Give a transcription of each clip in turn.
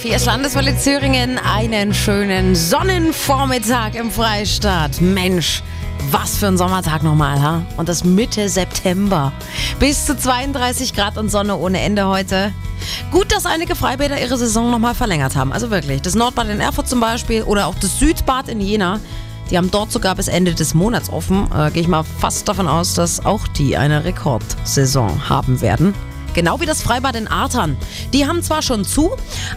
Hier ist Landeswelle Thüringen. Einen schönen Sonnenvormittag im Freistaat. Mensch, was für ein Sommertag nochmal, ha? Und das Mitte September. Bis zu 32 Grad und Sonne ohne Ende heute. Gut, dass einige Freibäder ihre Saison nochmal verlängert haben. Also wirklich. Das Nordbad in Erfurt zum Beispiel oder auch das Südbad in Jena. Die haben dort sogar bis Ende des Monats offen. Äh, Gehe ich mal fast davon aus, dass auch die eine Rekordsaison haben werden. Genau wie das Freibad in Artern. Die haben zwar schon zu,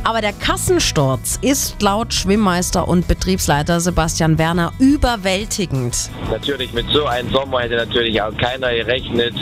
aber der Kassensturz ist laut Schwimmmeister und Betriebsleiter Sebastian Werner überwältigend. Natürlich mit so einem Sommer hätte natürlich auch keiner gerechnet.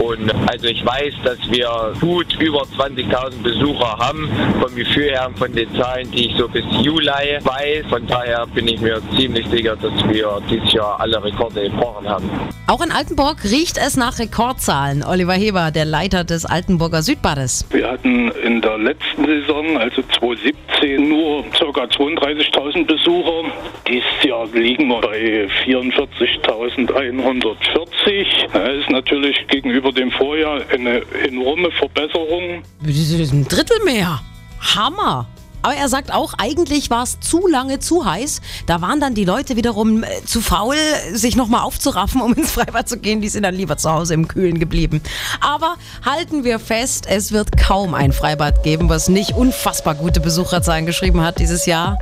Und also ich weiß, dass wir gut über 20.000 Besucher haben. Vom Gefühl her, von den Zahlen, die ich so bis Juli weiß. Von daher bin ich mir ziemlich sicher, dass wir dieses Jahr alle Rekorde gebrochen haben. Auch in Altenburg riecht es nach Rekordzahlen. Oliver Heber, der Leiter des Altenburger Südbades. Wir hatten in der letzten Saison, also 2017, nur ca. 32.000 Besucher. Dieses Jahr liegen wir bei 44.140. Das ist natürlich gegenüber dem Vorjahr eine enorme Verbesserung. Das ist ein Drittel mehr. Hammer. Aber er sagt auch, eigentlich war es zu lange zu heiß. Da waren dann die Leute wiederum äh, zu faul, sich nochmal aufzuraffen, um ins Freibad zu gehen. Die sind dann lieber zu Hause im Kühlen geblieben. Aber halten wir fest, es wird kaum ein Freibad geben, was nicht unfassbar gute Besucherzahlen geschrieben hat dieses Jahr.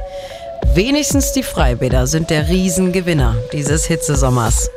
Wenigstens die Freibäder sind der Riesengewinner dieses Hitzesommers.